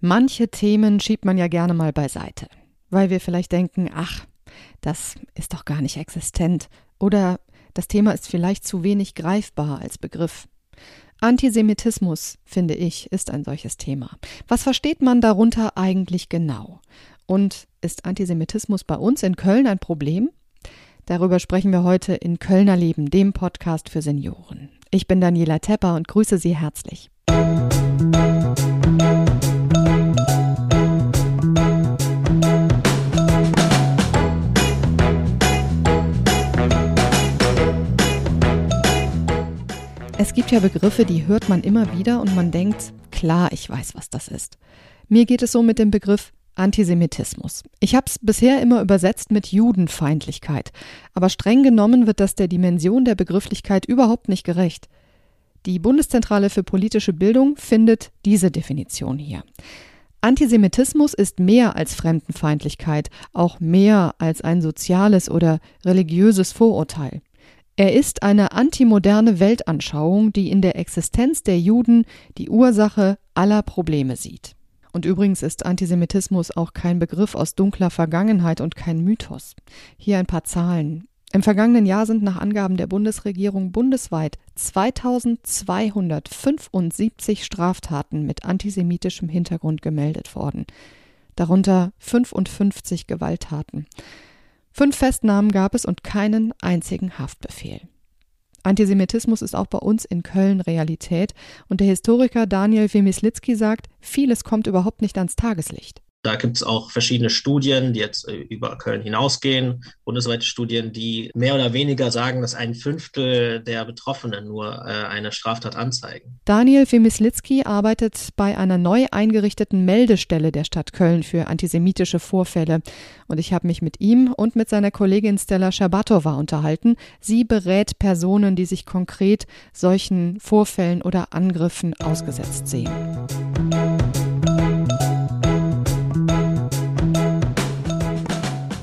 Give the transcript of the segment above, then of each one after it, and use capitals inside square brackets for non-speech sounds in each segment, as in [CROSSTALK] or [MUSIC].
Manche Themen schiebt man ja gerne mal beiseite, weil wir vielleicht denken, ach, das ist doch gar nicht existent oder das Thema ist vielleicht zu wenig greifbar als Begriff. Antisemitismus, finde ich, ist ein solches Thema. Was versteht man darunter eigentlich genau? Und ist Antisemitismus bei uns in Köln ein Problem? Darüber sprechen wir heute in Kölner Leben, dem Podcast für Senioren. Ich bin Daniela Tepper und grüße Sie herzlich. Es gibt ja Begriffe, die hört man immer wieder und man denkt, klar, ich weiß, was das ist. Mir geht es so mit dem Begriff Antisemitismus. Ich habe es bisher immer übersetzt mit Judenfeindlichkeit, aber streng genommen wird das der Dimension der Begrifflichkeit überhaupt nicht gerecht. Die Bundeszentrale für politische Bildung findet diese Definition hier. Antisemitismus ist mehr als Fremdenfeindlichkeit, auch mehr als ein soziales oder religiöses Vorurteil. Er ist eine antimoderne Weltanschauung, die in der Existenz der Juden die Ursache aller Probleme sieht. Und übrigens ist Antisemitismus auch kein Begriff aus dunkler Vergangenheit und kein Mythos. Hier ein paar Zahlen. Im vergangenen Jahr sind nach Angaben der Bundesregierung bundesweit 2275 Straftaten mit antisemitischem Hintergrund gemeldet worden, darunter 55 Gewalttaten. Fünf Festnahmen gab es und keinen einzigen Haftbefehl. Antisemitismus ist auch bei uns in Köln Realität und der Historiker Daniel Wemislitzki sagt, vieles kommt überhaupt nicht ans Tageslicht. Da gibt es auch verschiedene Studien, die jetzt äh, über Köln hinausgehen, bundesweite Studien, die mehr oder weniger sagen, dass ein Fünftel der Betroffenen nur äh, eine Straftat anzeigen. Daniel Femislitzki arbeitet bei einer neu eingerichteten Meldestelle der Stadt Köln für antisemitische Vorfälle. Und ich habe mich mit ihm und mit seiner Kollegin Stella Schabatova unterhalten. Sie berät Personen, die sich konkret solchen Vorfällen oder Angriffen ausgesetzt sehen.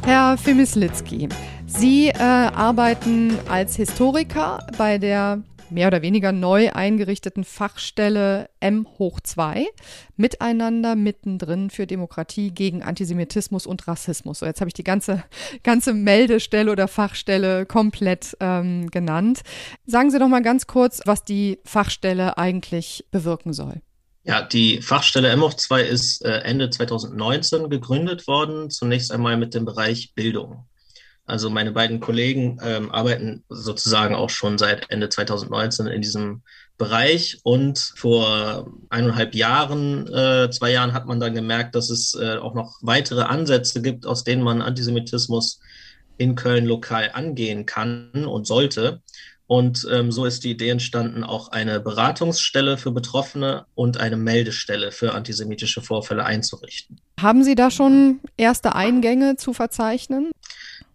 Herr Femislitzki, Sie äh, arbeiten als Historiker bei der mehr oder weniger neu eingerichteten Fachstelle M hoch 2 miteinander mittendrin für Demokratie gegen Antisemitismus und Rassismus. So, jetzt habe ich die ganze, ganze Meldestelle oder Fachstelle komplett ähm, genannt. Sagen Sie doch mal ganz kurz, was die Fachstelle eigentlich bewirken soll. Ja, die Fachstelle MOV2 ist äh, Ende 2019 gegründet worden, zunächst einmal mit dem Bereich Bildung. Also meine beiden Kollegen ähm, arbeiten sozusagen auch schon seit Ende 2019 in diesem Bereich und vor eineinhalb Jahren, äh, zwei Jahren hat man dann gemerkt, dass es äh, auch noch weitere Ansätze gibt, aus denen man Antisemitismus in Köln lokal angehen kann und sollte. Und ähm, so ist die Idee entstanden, auch eine Beratungsstelle für Betroffene und eine Meldestelle für antisemitische Vorfälle einzurichten. Haben Sie da schon erste Eingänge zu verzeichnen?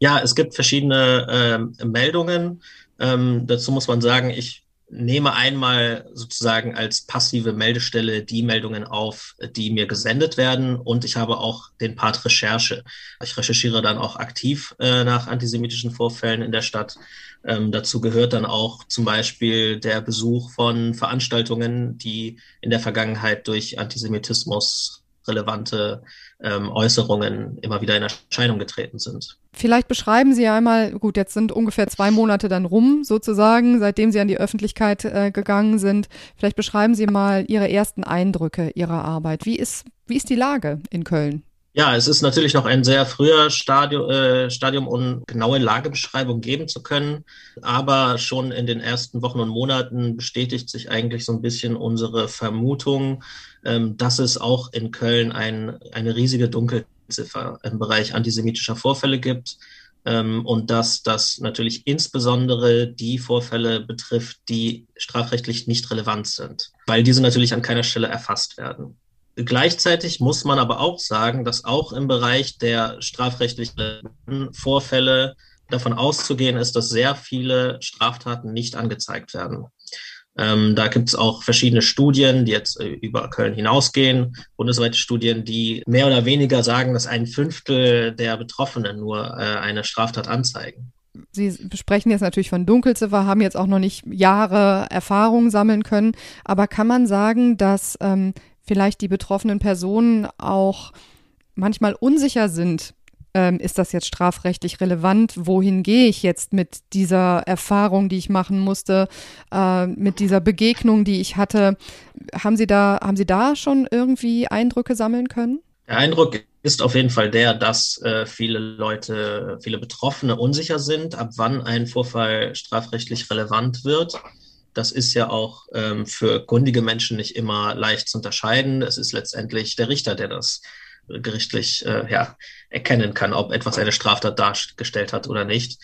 Ja, es gibt verschiedene ähm, Meldungen. Ähm, dazu muss man sagen, ich nehme einmal sozusagen als passive Meldestelle die Meldungen auf, die mir gesendet werden und ich habe auch den Part Recherche. Ich recherchiere dann auch aktiv äh, nach antisemitischen Vorfällen in der Stadt. Ähm, dazu gehört dann auch zum Beispiel der Besuch von Veranstaltungen, die in der Vergangenheit durch Antisemitismus relevante ähm, Äußerungen immer wieder in Erscheinung getreten sind. Vielleicht beschreiben Sie einmal, gut, jetzt sind ungefähr zwei Monate dann rum, sozusagen, seitdem Sie an die Öffentlichkeit äh, gegangen sind. Vielleicht beschreiben Sie mal Ihre ersten Eindrücke Ihrer Arbeit. Wie ist, wie ist die Lage in Köln? Ja, es ist natürlich noch ein sehr früher Stadium, äh, Stadium, um genaue Lagebeschreibung geben zu können. Aber schon in den ersten Wochen und Monaten bestätigt sich eigentlich so ein bisschen unsere Vermutung, ähm, dass es auch in Köln ein, eine riesige Dunkelziffer im Bereich antisemitischer Vorfälle gibt. Ähm, und dass das natürlich insbesondere die Vorfälle betrifft, die strafrechtlich nicht relevant sind, weil diese natürlich an keiner Stelle erfasst werden. Gleichzeitig muss man aber auch sagen, dass auch im Bereich der strafrechtlichen Vorfälle davon auszugehen ist, dass sehr viele Straftaten nicht angezeigt werden. Ähm, da gibt es auch verschiedene Studien, die jetzt äh, über Köln hinausgehen, bundesweite Studien, die mehr oder weniger sagen, dass ein Fünftel der Betroffenen nur äh, eine Straftat anzeigen. Sie sprechen jetzt natürlich von Dunkelziffer, haben jetzt auch noch nicht Jahre Erfahrung sammeln können, aber kann man sagen, dass ähm, vielleicht die betroffenen Personen auch manchmal unsicher sind, ähm, ist das jetzt strafrechtlich relevant? Wohin gehe ich jetzt mit dieser Erfahrung, die ich machen musste, äh, mit dieser Begegnung, die ich hatte? Haben Sie da, haben Sie da schon irgendwie Eindrücke sammeln können? Der Eindruck ist auf jeden Fall der, dass äh, viele Leute, viele Betroffene unsicher sind, ab wann ein Vorfall strafrechtlich relevant wird. Das ist ja auch ähm, für kundige Menschen nicht immer leicht zu unterscheiden. Es ist letztendlich der Richter, der das gerichtlich äh, ja, erkennen kann, ob etwas eine Straftat dargestellt hat oder nicht.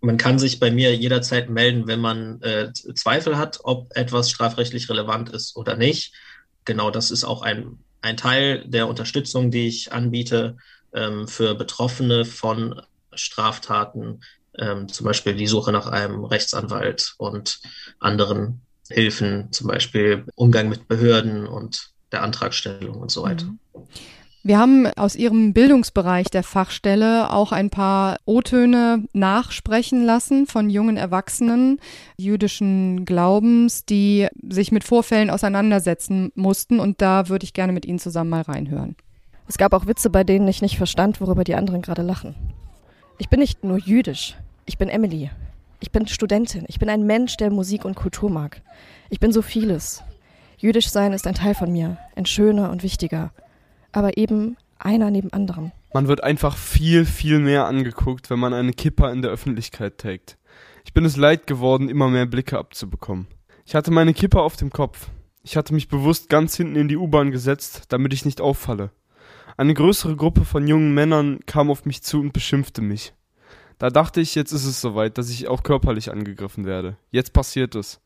Man kann sich bei mir jederzeit melden, wenn man äh, Zweifel hat, ob etwas strafrechtlich relevant ist oder nicht. Genau das ist auch ein, ein Teil der Unterstützung, die ich anbiete ähm, für Betroffene von Straftaten, ähm, zum Beispiel die Suche nach einem Rechtsanwalt und anderen Hilfen, zum Beispiel Umgang mit Behörden und der Antragstellung und so weiter. Mhm. Wir haben aus Ihrem Bildungsbereich der Fachstelle auch ein paar O-Töne nachsprechen lassen von jungen Erwachsenen jüdischen Glaubens, die sich mit Vorfällen auseinandersetzen mussten. Und da würde ich gerne mit Ihnen zusammen mal reinhören. Es gab auch Witze, bei denen ich nicht verstand, worüber die anderen gerade lachen. Ich bin nicht nur jüdisch. Ich bin Emily. Ich bin Studentin. Ich bin ein Mensch, der Musik und Kultur mag. Ich bin so vieles. Jüdisch sein ist ein Teil von mir, ein schöner und wichtiger aber eben einer neben anderem. Man wird einfach viel, viel mehr angeguckt, wenn man eine Kippa in der Öffentlichkeit trägt. Ich bin es leid geworden, immer mehr Blicke abzubekommen. Ich hatte meine Kippa auf dem Kopf. Ich hatte mich bewusst ganz hinten in die U-Bahn gesetzt, damit ich nicht auffalle. Eine größere Gruppe von jungen Männern kam auf mich zu und beschimpfte mich. Da dachte ich, jetzt ist es soweit, dass ich auch körperlich angegriffen werde. Jetzt passiert es.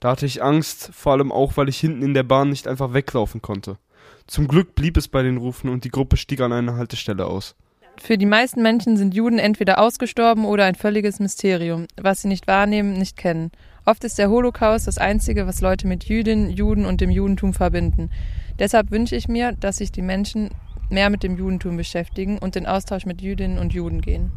Da hatte ich Angst, vor allem auch, weil ich hinten in der Bahn nicht einfach weglaufen konnte. Zum Glück blieb es bei den Rufen und die Gruppe stieg an einer Haltestelle aus. Für die meisten Menschen sind Juden entweder ausgestorben oder ein völliges Mysterium, was sie nicht wahrnehmen, nicht kennen. Oft ist der Holocaust das Einzige, was Leute mit Jüdinnen, Juden und dem Judentum verbinden. Deshalb wünsche ich mir, dass sich die Menschen mehr mit dem Judentum beschäftigen und in Austausch mit Jüdinnen und Juden gehen.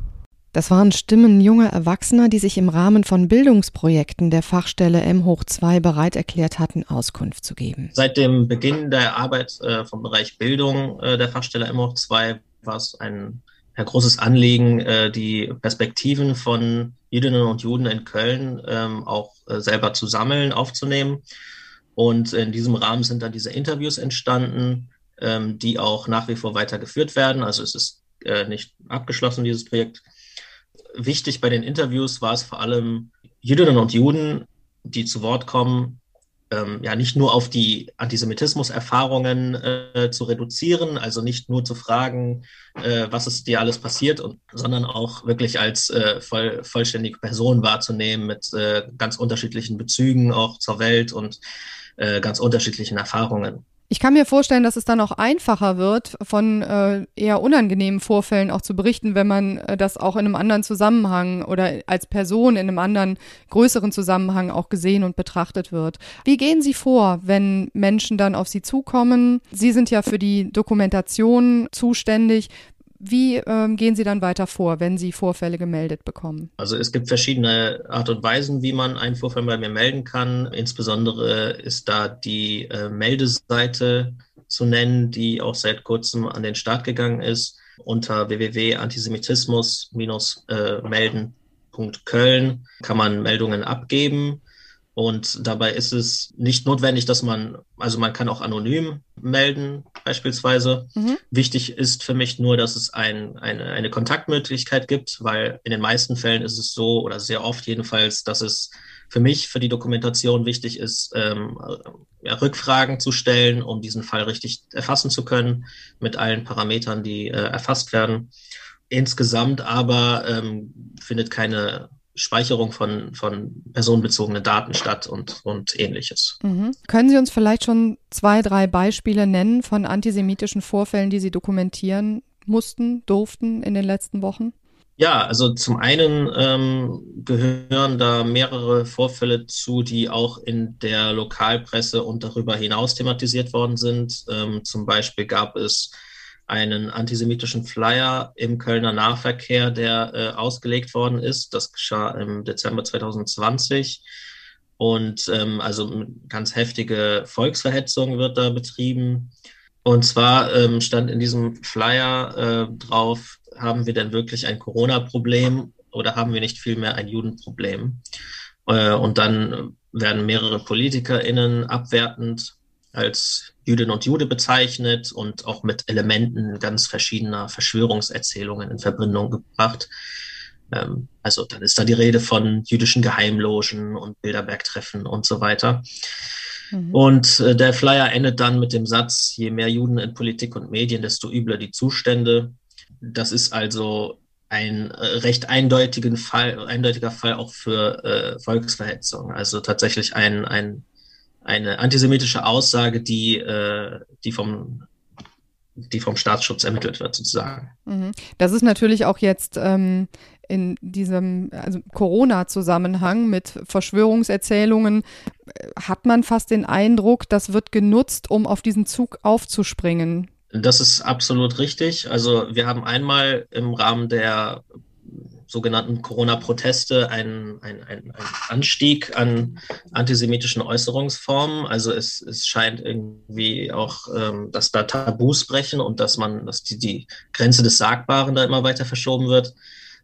Das waren Stimmen junger Erwachsener, die sich im Rahmen von Bildungsprojekten der Fachstelle M hoch 2 bereit erklärt hatten, Auskunft zu geben. Seit dem Beginn der Arbeit äh, vom Bereich Bildung äh, der Fachstelle M hoch 2 war es ein ja, großes Anliegen, äh, die Perspektiven von Jüdinnen und Juden in Köln ähm, auch selber zu sammeln, aufzunehmen. Und in diesem Rahmen sind dann diese Interviews entstanden, ähm, die auch nach wie vor weitergeführt werden. Also es ist nicht abgeschlossen, dieses Projekt wichtig bei den Interviews war es vor allem Jüdinnen und Juden, die zu Wort kommen, ähm, ja nicht nur auf die Antisemitismus-Erfahrungen äh, zu reduzieren, also nicht nur zu fragen, äh, was ist dir alles passiert, und, sondern auch wirklich als äh, voll, vollständige Person wahrzunehmen mit äh, ganz unterschiedlichen Bezügen auch zur Welt und äh, ganz unterschiedlichen Erfahrungen. Ich kann mir vorstellen, dass es dann auch einfacher wird, von äh, eher unangenehmen Vorfällen auch zu berichten, wenn man äh, das auch in einem anderen Zusammenhang oder als Person in einem anderen größeren Zusammenhang auch gesehen und betrachtet wird. Wie gehen Sie vor, wenn Menschen dann auf Sie zukommen? Sie sind ja für die Dokumentation zuständig. Wie ähm, gehen Sie dann weiter vor, wenn Sie Vorfälle gemeldet bekommen? Also es gibt verschiedene Art und Weisen, wie man einen Vorfall bei mir melden kann. Insbesondere ist da die äh, Meldeseite zu nennen, die auch seit kurzem an den Start gegangen ist. Unter www.antisemitismus-melden.köln kann man Meldungen abgeben. Und dabei ist es nicht notwendig, dass man, also man kann auch anonym melden, beispielsweise. Mhm. Wichtig ist für mich nur, dass es ein, eine, eine Kontaktmöglichkeit gibt, weil in den meisten Fällen ist es so, oder sehr oft jedenfalls, dass es für mich, für die Dokumentation wichtig ist, ähm, ja, Rückfragen zu stellen, um diesen Fall richtig erfassen zu können, mit allen Parametern, die äh, erfasst werden. Insgesamt aber ähm, findet keine Speicherung von, von personenbezogenen Daten statt und, und ähnliches. Mhm. Können Sie uns vielleicht schon zwei, drei Beispiele nennen von antisemitischen Vorfällen, die Sie dokumentieren mussten, durften in den letzten Wochen? Ja, also zum einen ähm, gehören da mehrere Vorfälle zu, die auch in der Lokalpresse und darüber hinaus thematisiert worden sind. Ähm, zum Beispiel gab es einen antisemitischen Flyer im Kölner Nahverkehr, der äh, ausgelegt worden ist. Das geschah im Dezember 2020. Und ähm, also ganz heftige Volksverhetzung wird da betrieben. Und zwar ähm, stand in diesem Flyer äh, drauf, haben wir denn wirklich ein Corona-Problem oder haben wir nicht vielmehr ein Judenproblem? Äh, und dann werden mehrere PolitikerInnen abwertend als Jüdin und Jude bezeichnet und auch mit Elementen ganz verschiedener Verschwörungserzählungen in Verbindung gebracht. Ähm, also dann ist da die Rede von jüdischen Geheimlogen und Bilderbergtreffen und so weiter. Mhm. Und äh, der Flyer endet dann mit dem Satz, je mehr Juden in Politik und Medien, desto übler die Zustände. Das ist also ein äh, recht eindeutigen Fall, eindeutiger Fall auch für äh, Volksverhetzung. Also tatsächlich ein, ein, eine antisemitische Aussage, die, äh, die vom die vom Staatsschutz ermittelt wird, sozusagen. Mhm. Das ist natürlich auch jetzt ähm, in diesem also Corona-Zusammenhang mit Verschwörungserzählungen äh, hat man fast den Eindruck, das wird genutzt, um auf diesen Zug aufzuspringen. Das ist absolut richtig. Also wir haben einmal im Rahmen der sogenannten Corona-Proteste einen, einen, einen, Anstieg an antisemitischen Äußerungsformen. Also es, es scheint irgendwie auch, ähm, dass da Tabus brechen und dass man, dass die, die Grenze des Sagbaren da immer weiter verschoben wird.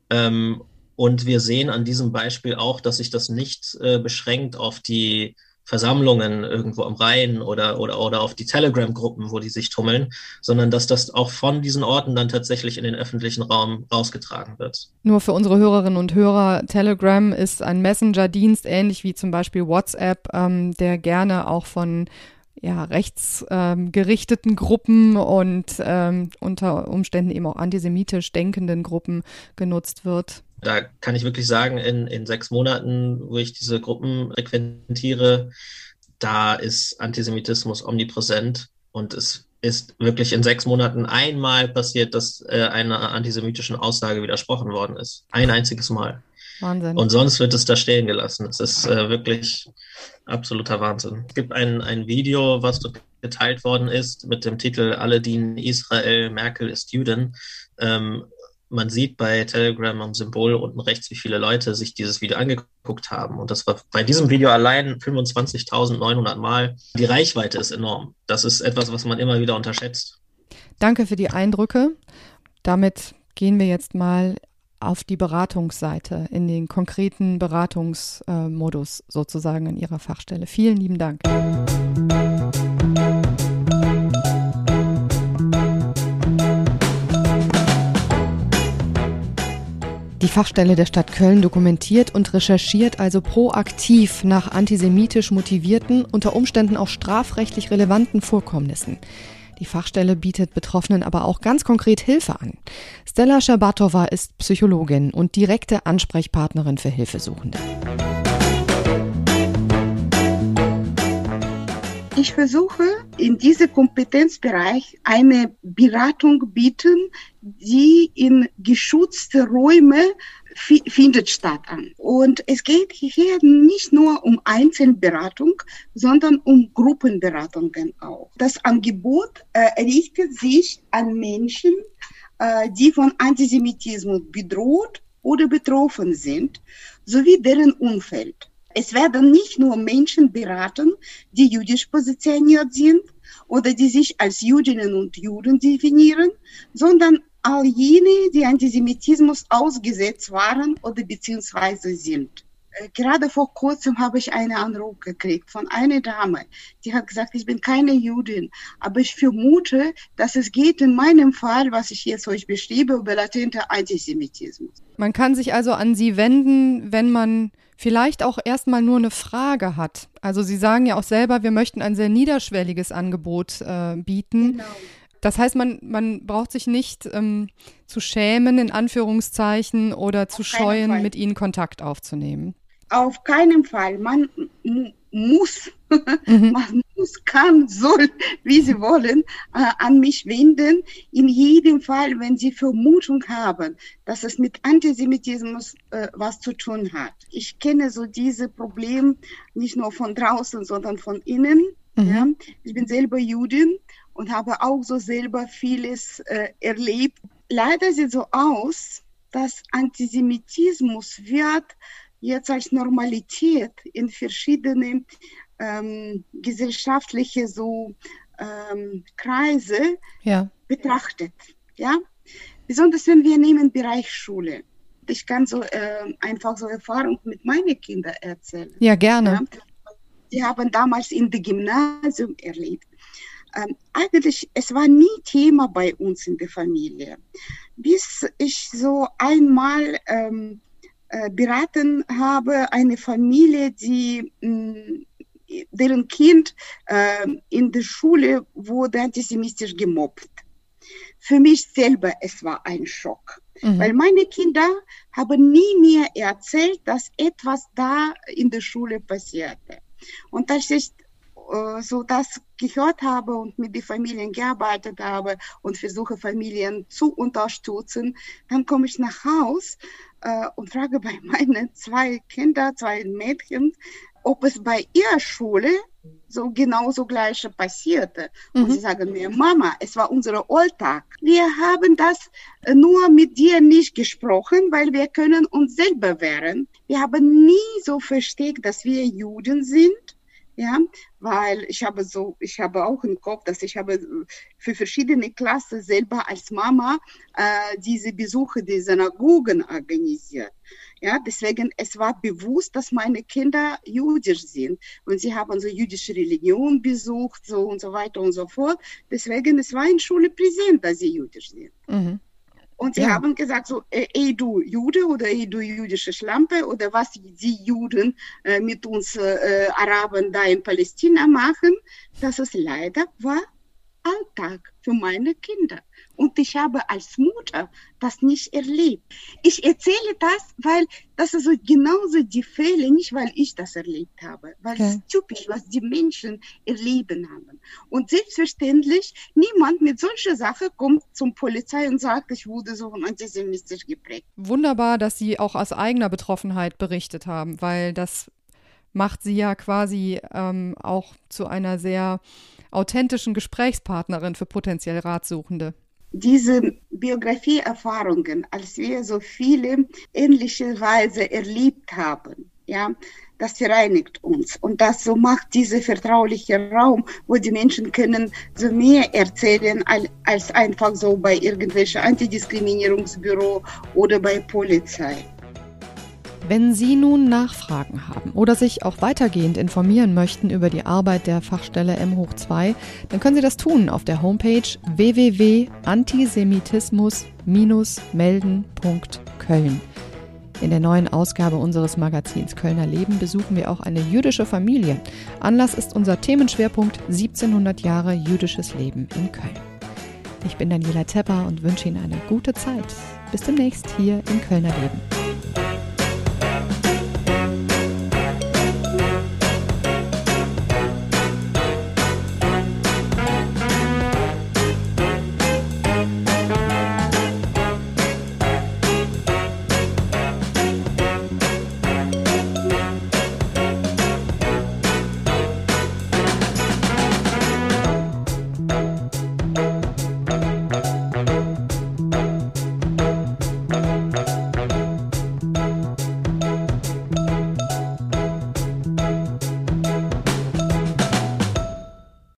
Ähm, und wir sehen an diesem Beispiel auch, dass sich das nicht äh, beschränkt auf die Versammlungen irgendwo am Rhein oder, oder, oder auf die Telegram-Gruppen, wo die sich tummeln, sondern dass das auch von diesen Orten dann tatsächlich in den öffentlichen Raum rausgetragen wird. Nur für unsere Hörerinnen und Hörer, Telegram ist ein Messenger-Dienst, ähnlich wie zum Beispiel WhatsApp, ähm, der gerne auch von ja, rechtsgerichteten ähm, Gruppen und ähm, unter Umständen eben auch antisemitisch denkenden Gruppen genutzt wird. Da kann ich wirklich sagen, in, in sechs Monaten, wo ich diese Gruppen frequentiere, da ist Antisemitismus omnipräsent und es ist wirklich in sechs Monaten einmal passiert, dass äh, einer antisemitischen Aussage widersprochen worden ist. Ein einziges Mal. Wahnsinn. Und sonst wird es da stehen gelassen. Es ist äh, wirklich absoluter Wahnsinn. Es gibt ein, ein Video, was dort geteilt worden ist mit dem Titel Alle dienen Israel, Merkel ist Juden. Ähm, man sieht bei Telegram am Symbol unten rechts, wie viele Leute sich dieses Video angeguckt haben. Und das war bei diesem Video allein 25.900 Mal. Die Reichweite ist enorm. Das ist etwas, was man immer wieder unterschätzt. Danke für die Eindrücke. Damit gehen wir jetzt mal auf die Beratungsseite, in den konkreten Beratungsmodus sozusagen in Ihrer Fachstelle. Vielen lieben Dank. Die Fachstelle der Stadt Köln dokumentiert und recherchiert also proaktiv nach antisemitisch motivierten, unter Umständen auch strafrechtlich relevanten Vorkommnissen. Die Fachstelle bietet Betroffenen aber auch ganz konkret Hilfe an. Stella Schabatova ist Psychologin und direkte Ansprechpartnerin für Hilfesuchende. Ich versuche in diesem Kompetenzbereich eine Beratung bieten, die in geschützte Räume findet statt an. Und es geht hier nicht nur um Einzelberatung, sondern um Gruppenberatungen auch. Das Angebot äh, richtet sich an Menschen, äh, die von Antisemitismus bedroht oder betroffen sind, sowie deren Umfeld. Es werden nicht nur Menschen beraten, die jüdisch positioniert sind oder die sich als Jüdinnen und Juden definieren, sondern all jene, die Antisemitismus ausgesetzt waren oder beziehungsweise sind. Äh, gerade vor kurzem habe ich einen Anruf gekriegt von einer Dame, die hat gesagt, ich bin keine Judin, aber ich vermute, dass es geht in meinem Fall, was ich jetzt euch beschriebe, über latente Antisemitismus. Man kann sich also an Sie wenden, wenn man vielleicht auch erstmal nur eine Frage hat. Also Sie sagen ja auch selber, wir möchten ein sehr niederschwelliges Angebot äh, bieten. Genau. Das heißt, man, man braucht sich nicht ähm, zu schämen, in Anführungszeichen, oder zu scheuen, mit ihnen Kontakt aufzunehmen. Auf keinen Fall. Man muss, mhm. [LAUGHS] man muss, kann, soll, wie sie wollen, äh, an mich wenden. In jedem Fall, wenn sie Vermutung haben, dass es mit Antisemitismus äh, was zu tun hat. Ich kenne so diese Probleme nicht nur von draußen, sondern von innen. Mhm. Ja. Ich bin selber Judin und habe auch so selber vieles äh, erlebt. Leider sieht so aus, dass Antisemitismus wird jetzt als Normalität in verschiedene ähm, gesellschaftliche so ähm, Kreise Ja. betrachtet. Ja? Besonders wenn wir nehmen Bereich Schule. Ich kann so äh, einfach so Erfahrung mit meinen Kindern erzählen. Ja, gerne. Ja? Die haben damals in dem Gymnasium erlebt. Ähm, eigentlich, es war nie Thema bei uns in der Familie. Bis ich so einmal ähm, äh, beraten habe, eine Familie, die mh, deren Kind äh, in der Schule wurde antisemitisch gemobbt. Für mich selber, es war ein Schock. Mhm. Weil meine Kinder haben nie mir erzählt, dass etwas da in der Schule passierte. Und als ich äh, so das gehört habe und mit den Familien gearbeitet habe und versuche Familien zu unterstützen, dann komme ich nach Haus äh, und frage bei [LAUGHS] meinen zwei Kindern, zwei Mädchen, ob es bei ihrer Schule so genauso gleiche passierte. Und Mhm. sie sagen mir, Mama, es war unser Alltag. Wir haben das äh, nur mit dir nicht gesprochen, weil wir können uns selber wehren. Wir haben nie so versteckt, dass wir Juden sind. Ja, weil ich habe so, ich habe auch im Kopf, dass ich habe äh, für verschiedene Klassen selber als Mama äh, diese Besuche der Synagogen organisiert. Ja, deswegen, es war bewusst, dass meine Kinder jüdisch sind. Und sie haben so jüdische Religion besucht, so und so weiter und so fort. Deswegen, es war in Schule präsent, dass sie jüdisch sind. Mhm. Und sie Ja. haben gesagt so, äh, ey du Jude oder ey du jüdische Schlampe oder was die Juden äh, mit uns äh, Arabern da in Palästina machen, das ist leider war Alltag für meine Kinder. Und ich habe als Mutter das nicht erlebt. Ich erzähle das, weil das ist so genauso die Fälle, nicht weil ich das erlebt habe, weil Okay. es ist typisch, was die Menschen erleben haben. Und selbstverständlich, niemand mit solcher Sache kommt zum Polizei und sagt, ich wurde so antisemitisch geprägt. Wunderbar, dass Sie auch aus eigener Betroffenheit berichtet haben, weil das macht Sie ja quasi ähm, auch zu einer sehr authentischen Gesprächspartnerin für potenziell Ratsuchende. diese Biografieerfahrungen, als wir so viele ähnliche Weise erlebt haben, ja, das vereinigt uns und das so macht dieser vertrauliche Raum, wo die Menschen können so mehr erzählen al- als einfach so bei irgendwelchen Antidiskriminierungsbüro oder bei Polizei. Wenn Sie nun Nachfragen haben oder sich auch weitergehend informieren möchten über die Arbeit der Fachstelle M hoch 2, dann können Sie das tun auf der Homepage www.antisemitismus-melden.köln. In der neuen Ausgabe unseres Magazins Kölner Leben besuchen wir auch eine jüdische Familie. Anlass ist unser Themenschwerpunkt 1700 Jahre jüdisches Leben in Köln. Ich bin Daniela Tepper und wünsche Ihnen eine gute Zeit. Bis demnächst hier im Kölner Leben.